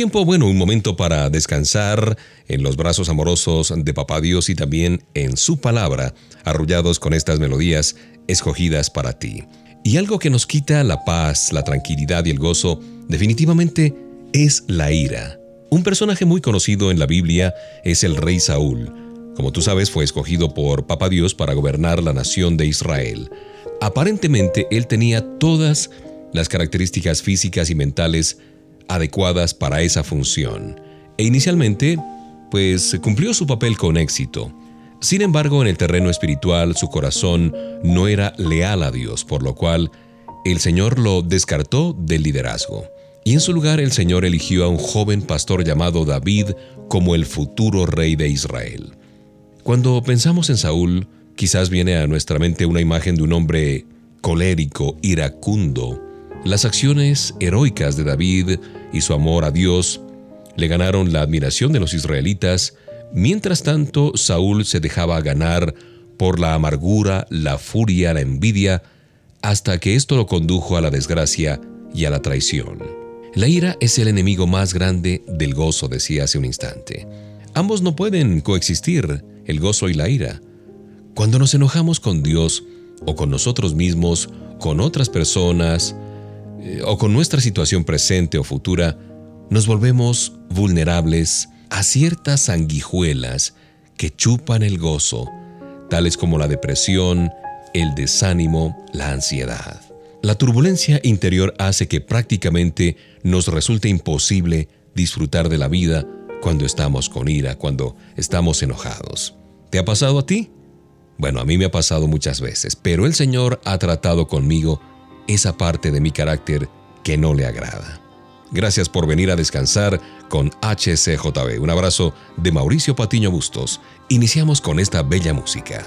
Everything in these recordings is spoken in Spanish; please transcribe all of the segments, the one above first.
Tiempo bueno, un momento para descansar en los brazos amorosos de Papá Dios y también en su palabra, arrullados con estas melodías escogidas para ti. Y algo que nos quita la paz, la tranquilidad y el gozo, definitivamente es la ira. Un personaje muy conocido en la Biblia es el rey Saúl. Como tú sabes, fue escogido por Papá Dios para gobernar la nación de Israel. Aparentemente, él tenía todas las características físicas y mentales adecuadas para esa función, e inicialmente, pues cumplió su papel con éxito. Sin embargo, en el terreno espiritual su corazón no era leal a Dios, por lo cual el Señor lo descartó del liderazgo. Y en su lugar el Señor eligió a un joven pastor llamado David como el futuro rey de Israel. Cuando pensamos en Saúl, quizás viene a nuestra mente una imagen de un hombre colérico, iracundo. Las acciones heroicas de David y su amor a Dios le ganaron la admiración de los israelitas, mientras tanto Saúl se dejaba ganar por la amargura, la furia, la envidia, hasta que esto lo condujo a la desgracia y a la traición. La ira es el enemigo más grande del gozo, decía hace un instante. Ambos no pueden coexistir, el gozo y la ira. Cuando nos enojamos con Dios o con nosotros mismos, con otras personas, eh, o con nuestra situación presente o futura, nos volvemos vulnerables a ciertas sanguijuelas que chupan el gozo, tales como la depresión, el desánimo, la ansiedad. La turbulencia interior hace que prácticamente nos resulte imposible disfrutar de la vida cuando estamos con ira, cuando estamos enojados. ¿Te ha pasado a ti? Bueno, a mí me ha pasado muchas veces, pero el Señor ha tratado conmigo esa parte de mi carácter que no le agrada. Gracias por venir a descansar con HCJB. Un abrazo de Mauricio Patiño Bustos. Iniciamos con esta bella música.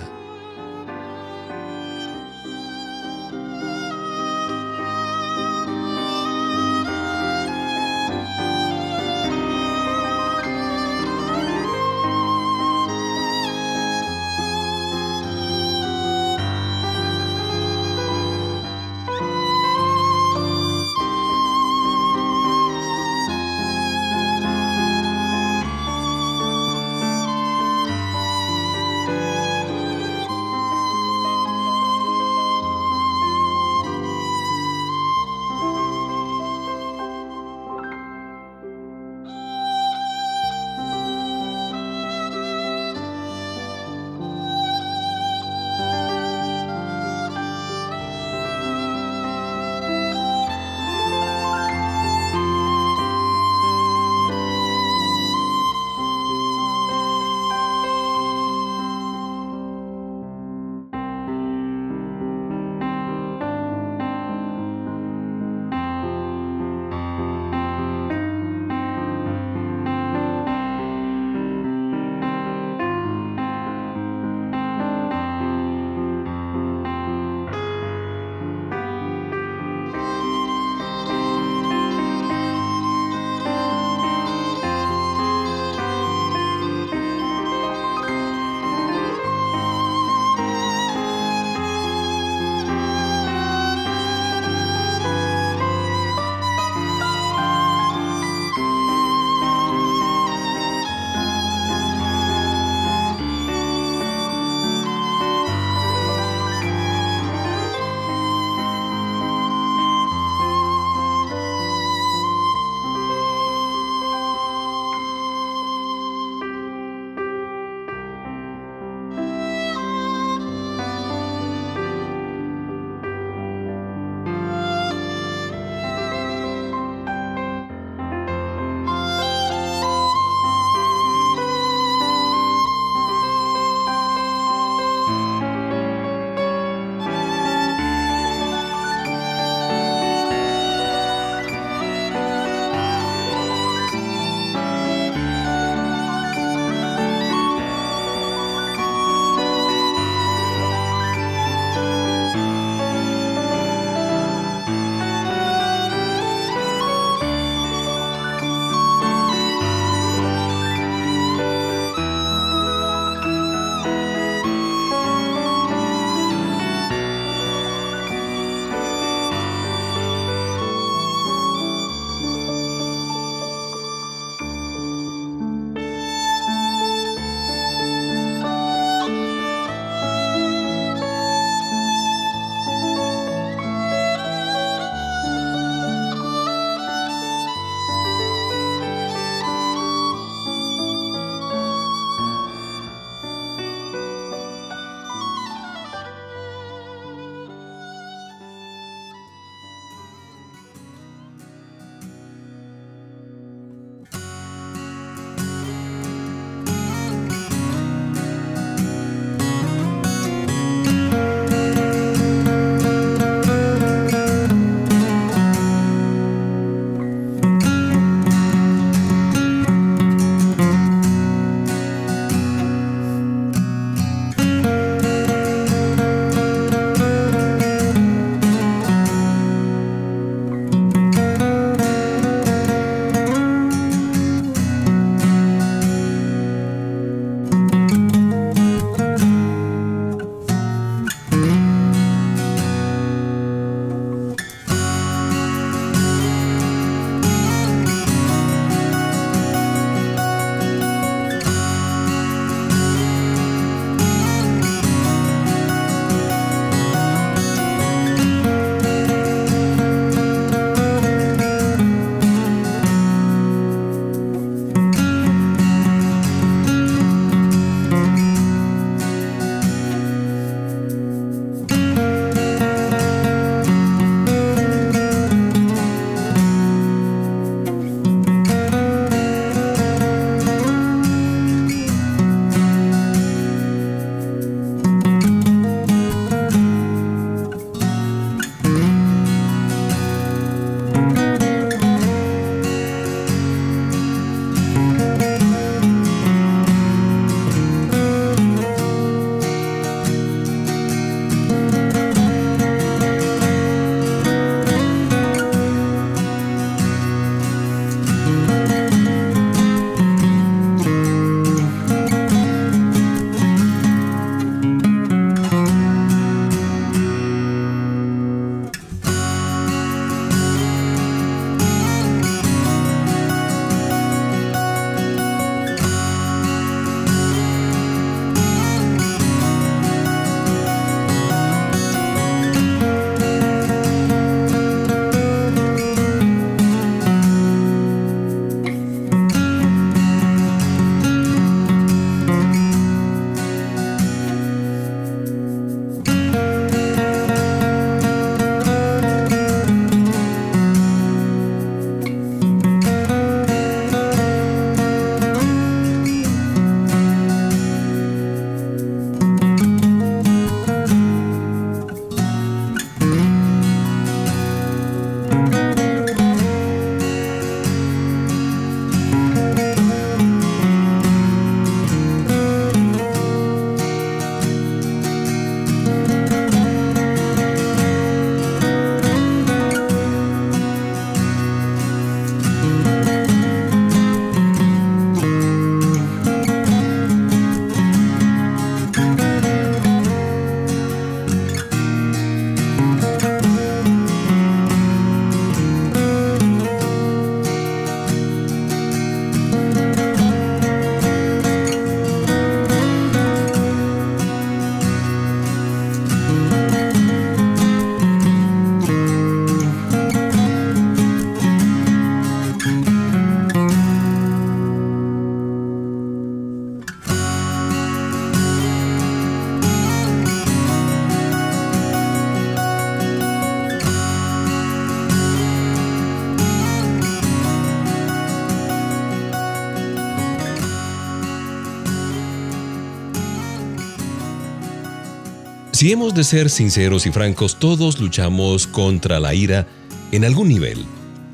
Si hemos de ser sinceros y francos, todos luchamos contra la ira en algún nivel.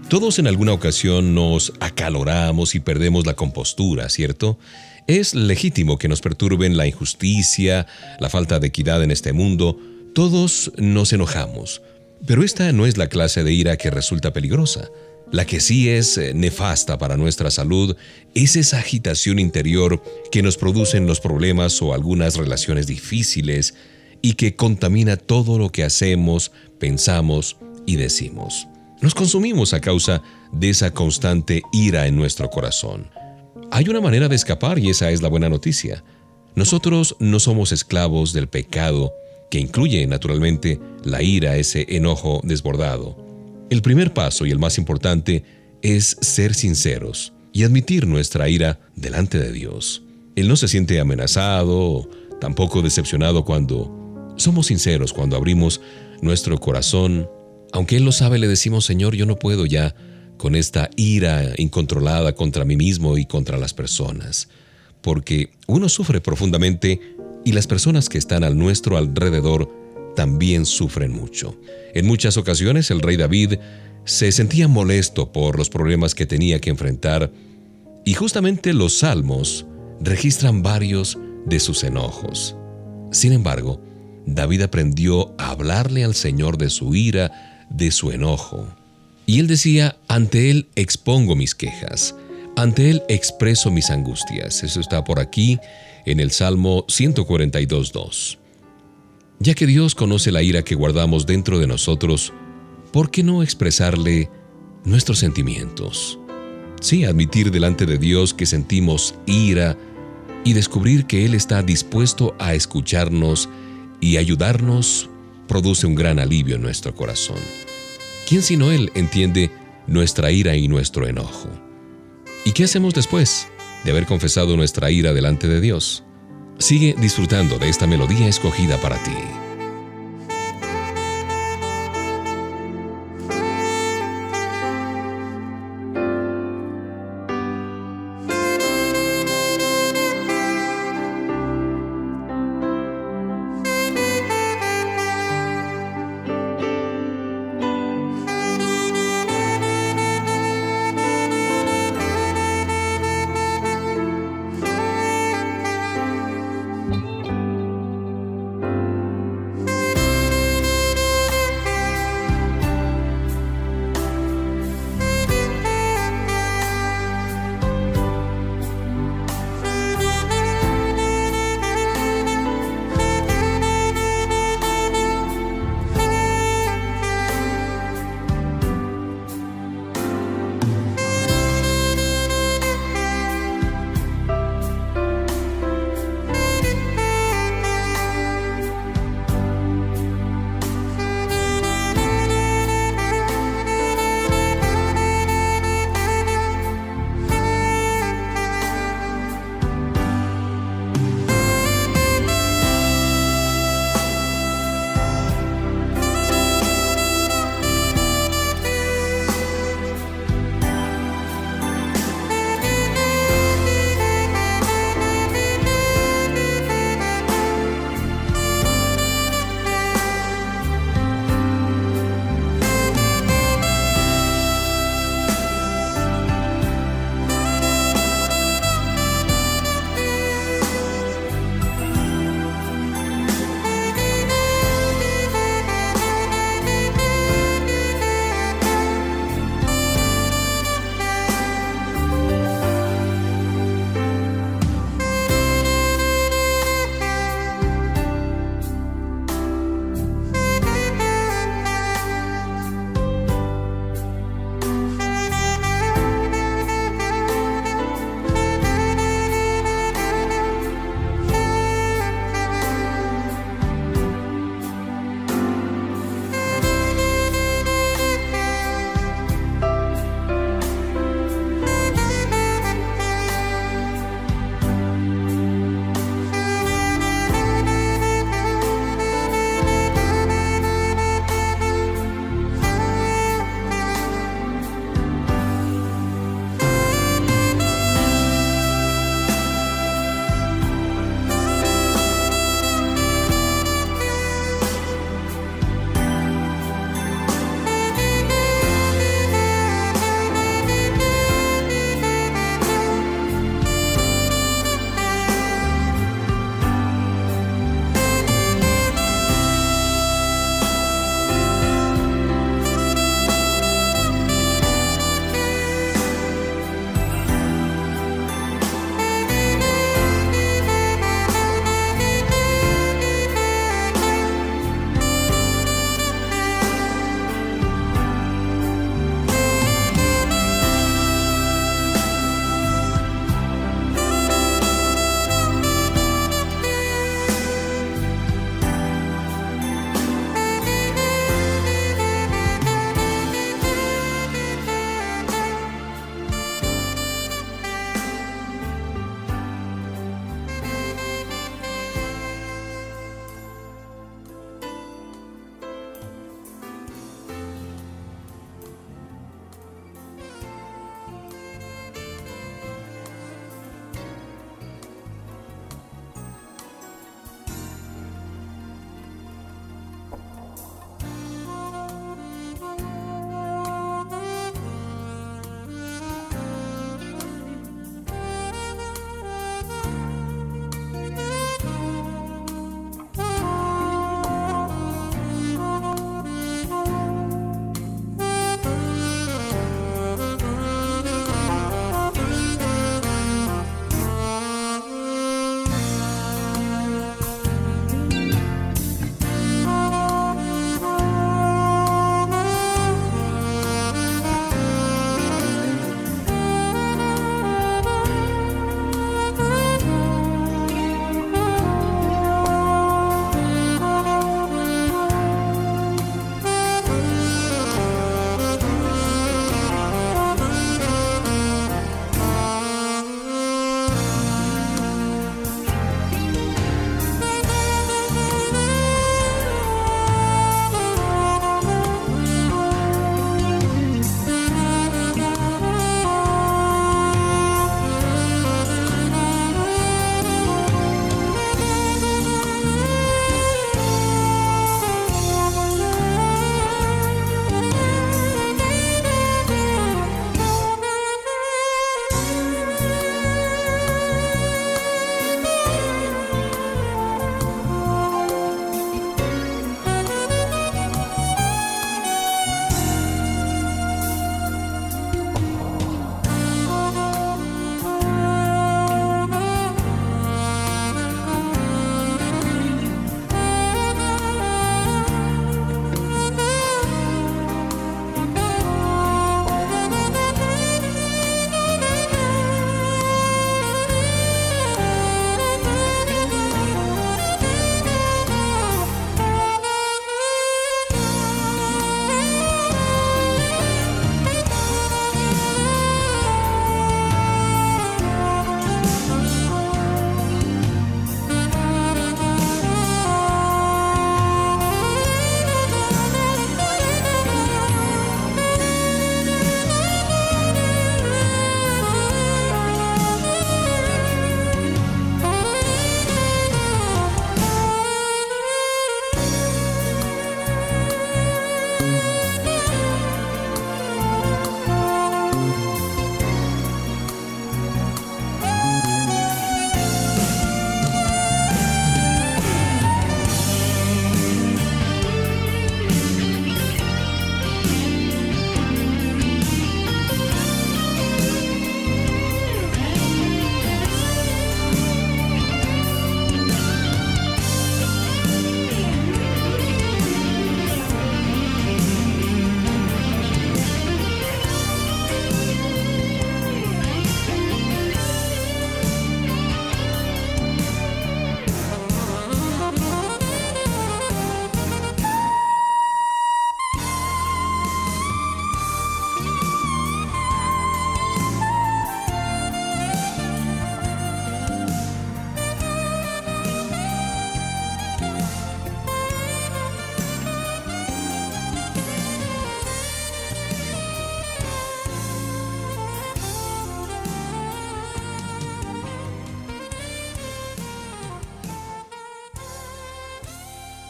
Todos en alguna ocasión nos acaloramos y perdemos la compostura, ¿cierto? Es legítimo que nos perturben la injusticia, la falta de equidad en este mundo. Todos nos enojamos. Pero esta no es la clase de ira que resulta peligrosa. La que sí es eh, nefasta para nuestra salud es esa agitación interior que nos producen los problemas o algunas relaciones difíciles y que contamina todo lo que hacemos, pensamos y decimos. Nos consumimos a causa de esa constante ira en nuestro corazón. Hay una manera de escapar y esa es la buena noticia. Nosotros no somos esclavos del pecado, que incluye naturalmente la ira, ese enojo desbordado. El primer paso y el más importante es ser sinceros y admitir nuestra ira delante de Dios. Él no se siente amenazado, tampoco decepcionado cuando somos sinceros, cuando abrimos nuestro corazón. Aunque Él lo sabe, le decimos, Señor, yo no puedo ya con esta ira incontrolada contra mí mismo y contra las personas, porque uno sufre profundamente y las personas que están a nuestro alrededor también sufren mucho. En muchas ocasiones el rey David se sentía molesto por los problemas que tenía que enfrentar y justamente los salmos registran varios de sus enojos. Sin embargo, David aprendió a hablarle al Señor de su ira, de su enojo. Y él decía, ante Él expongo mis quejas, ante Él expreso mis angustias. Eso está por aquí en el Salmo 142.2. Ya que Dios conoce la ira que guardamos dentro de nosotros, ¿por qué no expresarle nuestros sentimientos? Sí, admitir delante de Dios que sentimos ira y descubrir que Él está dispuesto a escucharnos y ayudarnos produce un gran alivio en nuestro corazón. ¿Quién sino Él entiende nuestra ira y nuestro enojo? ¿Y qué hacemos después de haber confesado nuestra ira delante de Dios? Sigue disfrutando de esta melodía escogida para ti.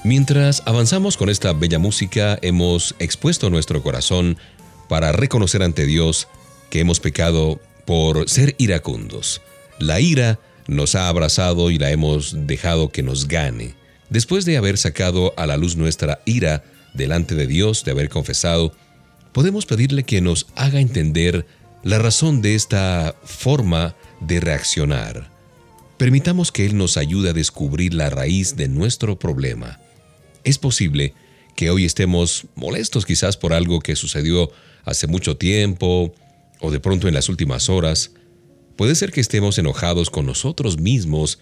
Mientras avanzamos con esta bella música, hemos expuesto nuestro corazón para reconocer ante Dios que hemos pecado por ser iracundos. La ira nos ha abrazado y la hemos dejado que nos gane. Después de haber sacado a la luz nuestra ira delante de Dios, de haber confesado, podemos pedirle que nos haga entender la razón de esta forma de reaccionar. Permitamos que Él nos ayude a descubrir la raíz de nuestro problema. Es posible que hoy estemos molestos quizás por algo que sucedió hace mucho tiempo o de pronto en las últimas horas. Puede ser que estemos enojados con nosotros mismos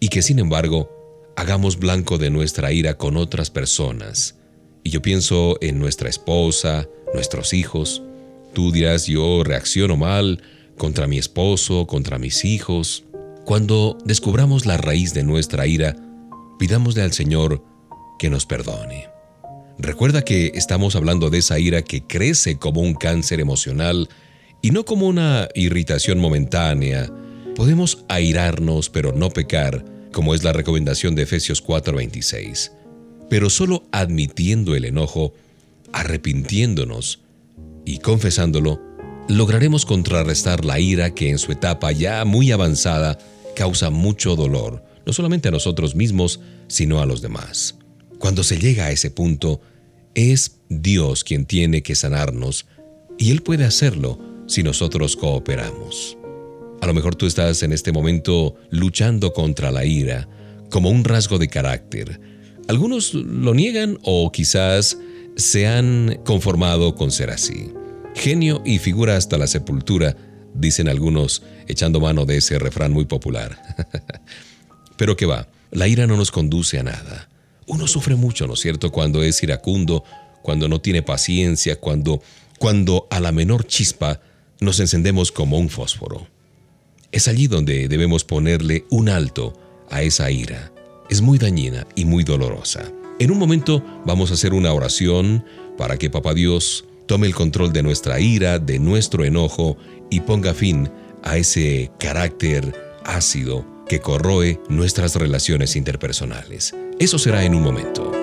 y que sin embargo hagamos blanco de nuestra ira con otras personas. Y yo pienso en nuestra esposa, nuestros hijos. Tú dirás, yo reacciono mal contra mi esposo, contra mis hijos. Cuando descubramos la raíz de nuestra ira, pidámosle al Señor que nos perdone. Recuerda que estamos hablando de esa ira que crece como un cáncer emocional y no como una irritación momentánea. Podemos airarnos pero no pecar, como es la recomendación de Efesios 4:26. Pero solo admitiendo el enojo, arrepintiéndonos y confesándolo, lograremos contrarrestar la ira que en su etapa ya muy avanzada causa mucho dolor, no solamente a nosotros mismos, sino a los demás. Cuando se llega a ese punto, es Dios quien tiene que sanarnos y Él puede hacerlo si nosotros cooperamos. A lo mejor tú estás en este momento luchando contra la ira como un rasgo de carácter. Algunos lo niegan o quizás se han conformado con ser así. Genio y figura hasta la sepultura, dicen algunos, echando mano de ese refrán muy popular. Pero que va, la ira no nos conduce a nada. Uno sufre mucho, ¿no es cierto?, cuando es iracundo, cuando no tiene paciencia, cuando, cuando a la menor chispa nos encendemos como un fósforo. Es allí donde debemos ponerle un alto a esa ira. Es muy dañina y muy dolorosa. En un momento vamos a hacer una oración para que Papá Dios tome el control de nuestra ira, de nuestro enojo y ponga fin a ese carácter ácido que corroe nuestras relaciones interpersonales. Eso será en un momento.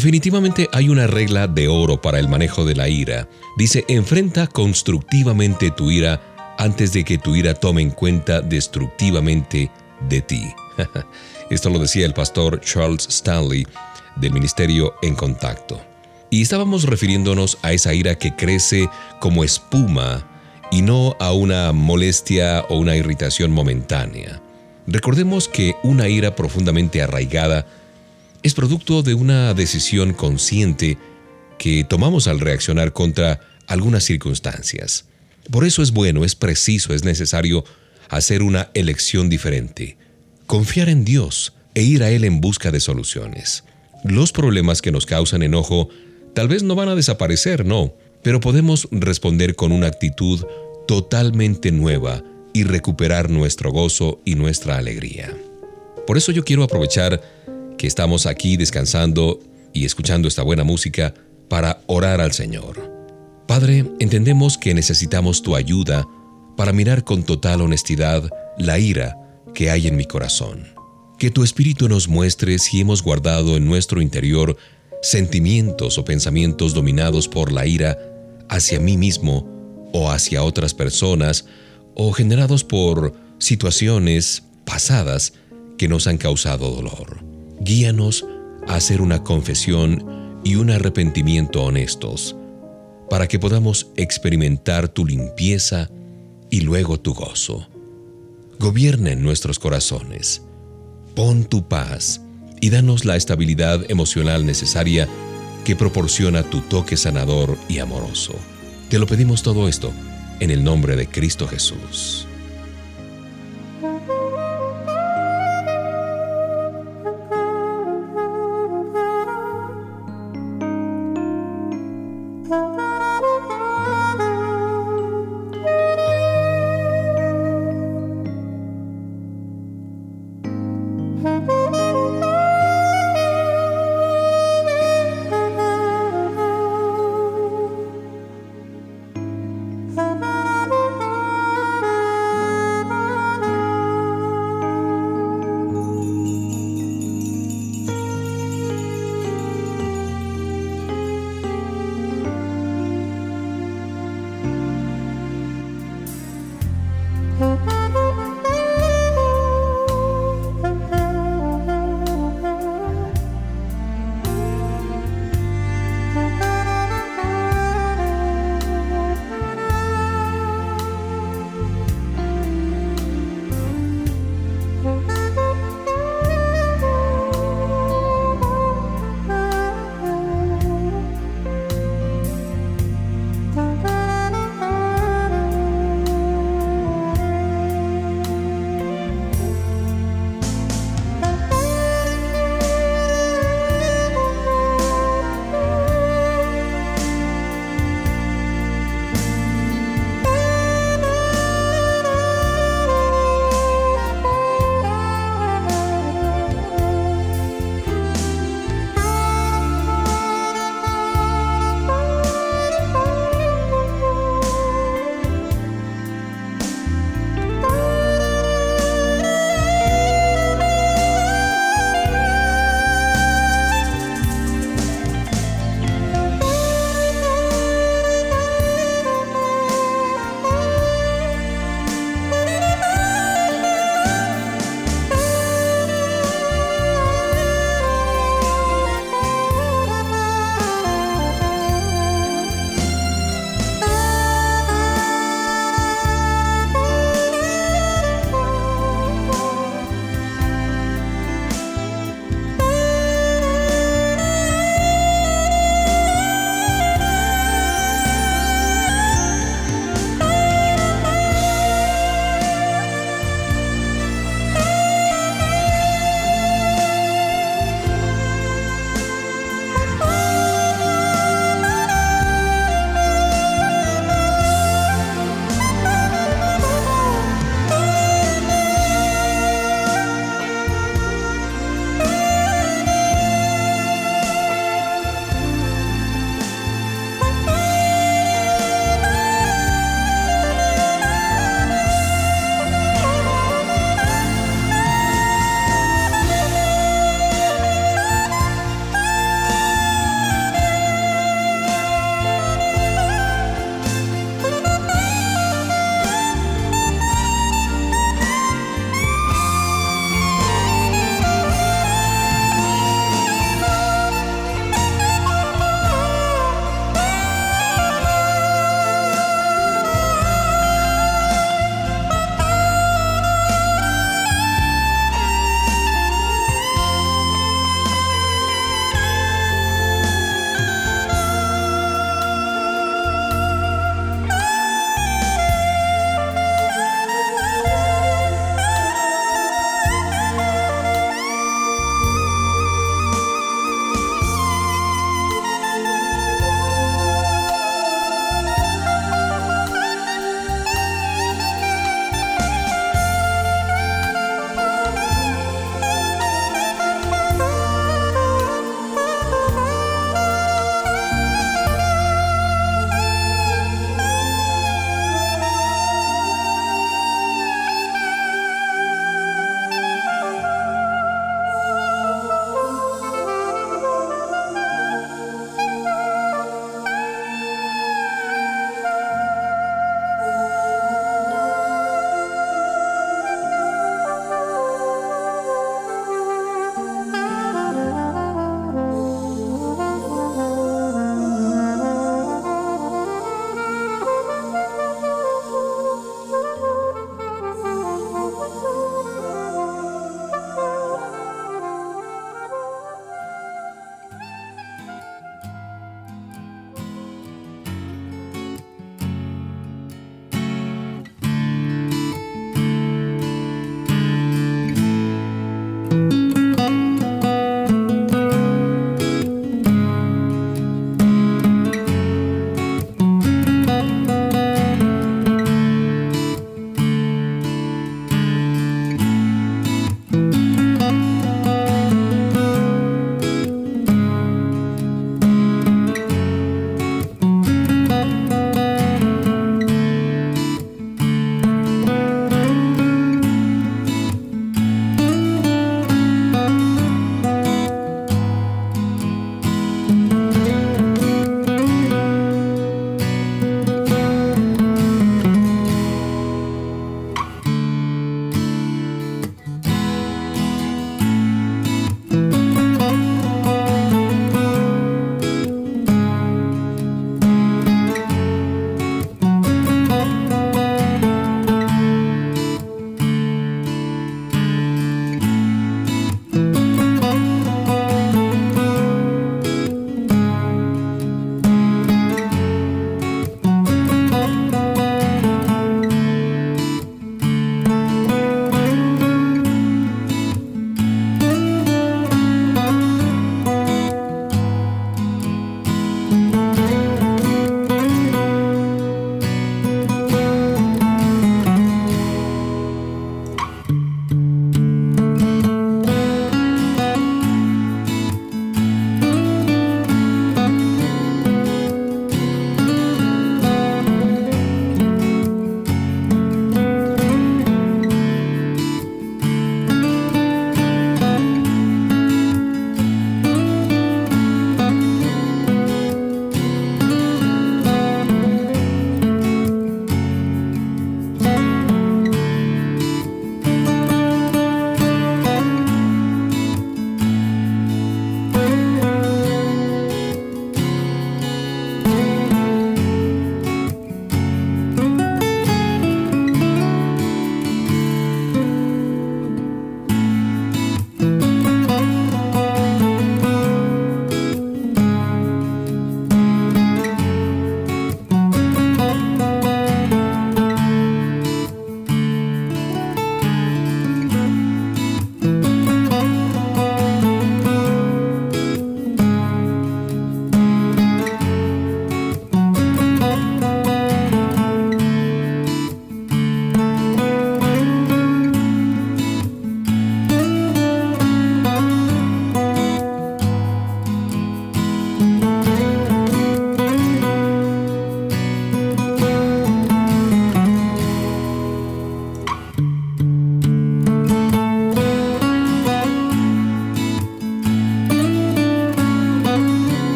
Definitivamente hay una regla de oro para el manejo de la ira. Dice, enfrenta constructivamente tu ira antes de que tu ira tome en cuenta destructivamente de ti. Esto lo decía el pastor Charles Stanley del Ministerio En Contacto. Y estábamos refiriéndonos a esa ira que crece como espuma y no a una molestia o una irritación momentánea. Recordemos que una ira profundamente arraigada es producto de una decisión consciente que tomamos al reaccionar contra algunas circunstancias. Por eso es bueno, es preciso, es necesario hacer una elección diferente, confiar en Dios e ir a Él en busca de soluciones. Los problemas que nos causan enojo tal vez no van a desaparecer, no, pero podemos responder con una actitud totalmente nueva y recuperar nuestro gozo y nuestra alegría. Por eso yo quiero aprovechar que estamos aquí descansando y escuchando esta buena música para orar al Señor. Padre, entendemos que necesitamos tu ayuda para mirar con total honestidad la ira que hay en mi corazón. Que tu Espíritu nos muestre si hemos guardado en nuestro interior sentimientos o pensamientos dominados por la ira hacia mí mismo o hacia otras personas o generados por situaciones pasadas que nos han causado dolor. Guíanos a hacer una confesión y un arrepentimiento honestos, para que podamos experimentar tu limpieza y luego tu gozo. Gobierna en nuestros corazones. Pon tu paz y danos la estabilidad emocional necesaria que proporciona tu toque sanador y amoroso. Te lo pedimos todo esto en el nombre de Cristo Jesús.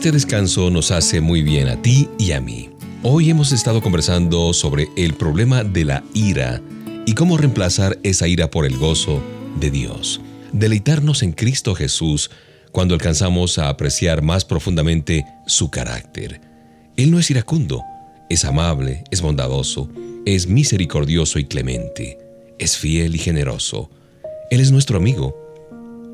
Este descanso nos hace muy bien a ti y a mí. Hoy hemos estado conversando sobre el problema de la ira y cómo reemplazar esa ira por el gozo de Dios. Deleitarnos en Cristo Jesús cuando alcanzamos a apreciar más profundamente su carácter. Él no es iracundo, es amable, es bondadoso, es misericordioso y clemente, es fiel y generoso. Él es nuestro amigo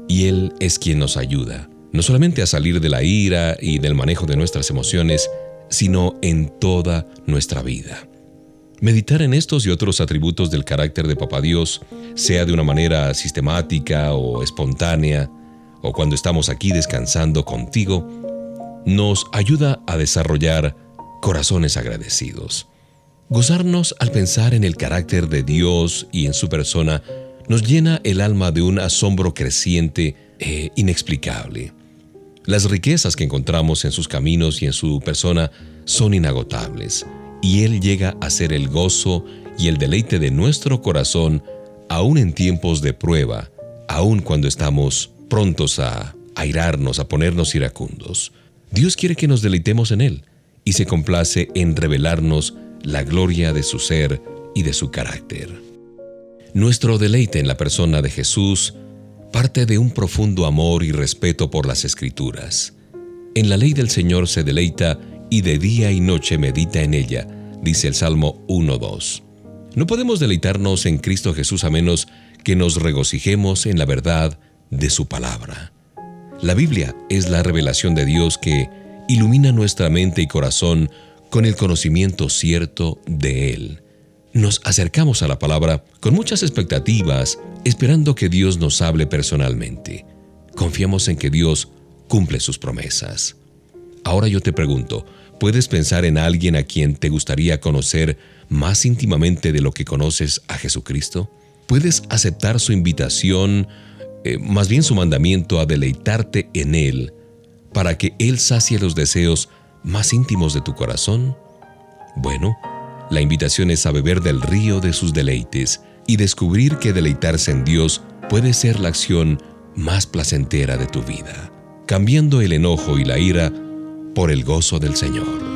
y Él es quien nos ayuda, no solamente a salir de la ira y del manejo de nuestras emociones, sino en toda nuestra vida. Meditar en estos y otros atributos del carácter de Papá Dios, sea de una manera sistemática o espontánea, o cuando estamos aquí descansando contigo, nos ayuda a desarrollar corazones agradecidos. Gozarnos al pensar en el carácter de Dios y en su persona nos llena el alma de un asombro creciente e inexplicable. Las riquezas que encontramos en sus caminos y en su persona son inagotables, y Él llega a ser el gozo y el deleite de nuestro corazón aún en tiempos de prueba, aún cuando estamos prontos a airarnos, a ponernos iracundos. Dios quiere que nos deleitemos en Él y se complace en revelarnos la gloria de su ser y de su carácter. Nuestro deleite en la persona de Jesús parte de un profundo amor y respeto por las Escrituras. En la ley del Señor se deleita y de día y noche medita en ella, dice el Salmo 1.2. No podemos deleitarnos en Cristo Jesús a menos que nos regocijemos en la verdad de su palabra. La Biblia es la revelación de Dios que ilumina nuestra mente y corazón con el conocimiento cierto de Él. Nos acercamos a la palabra con muchas expectativas, esperando que Dios nos hable personalmente. Confiamos en que Dios cumple sus promesas. Ahora yo te pregunto, ¿puedes pensar en alguien a quien te gustaría conocer más íntimamente de lo que conoces a Jesucristo? ¿Puedes aceptar su invitación, eh, más bien su mandamiento a deleitarte en Él, para que Él sacie los deseos más íntimos de tu corazón? Bueno, la invitación es a beber del río de sus deleites y descubrir que deleitarse en Dios puede ser la acción más placentera de tu vida, cambiando el enojo y la ira por el gozo del Señor.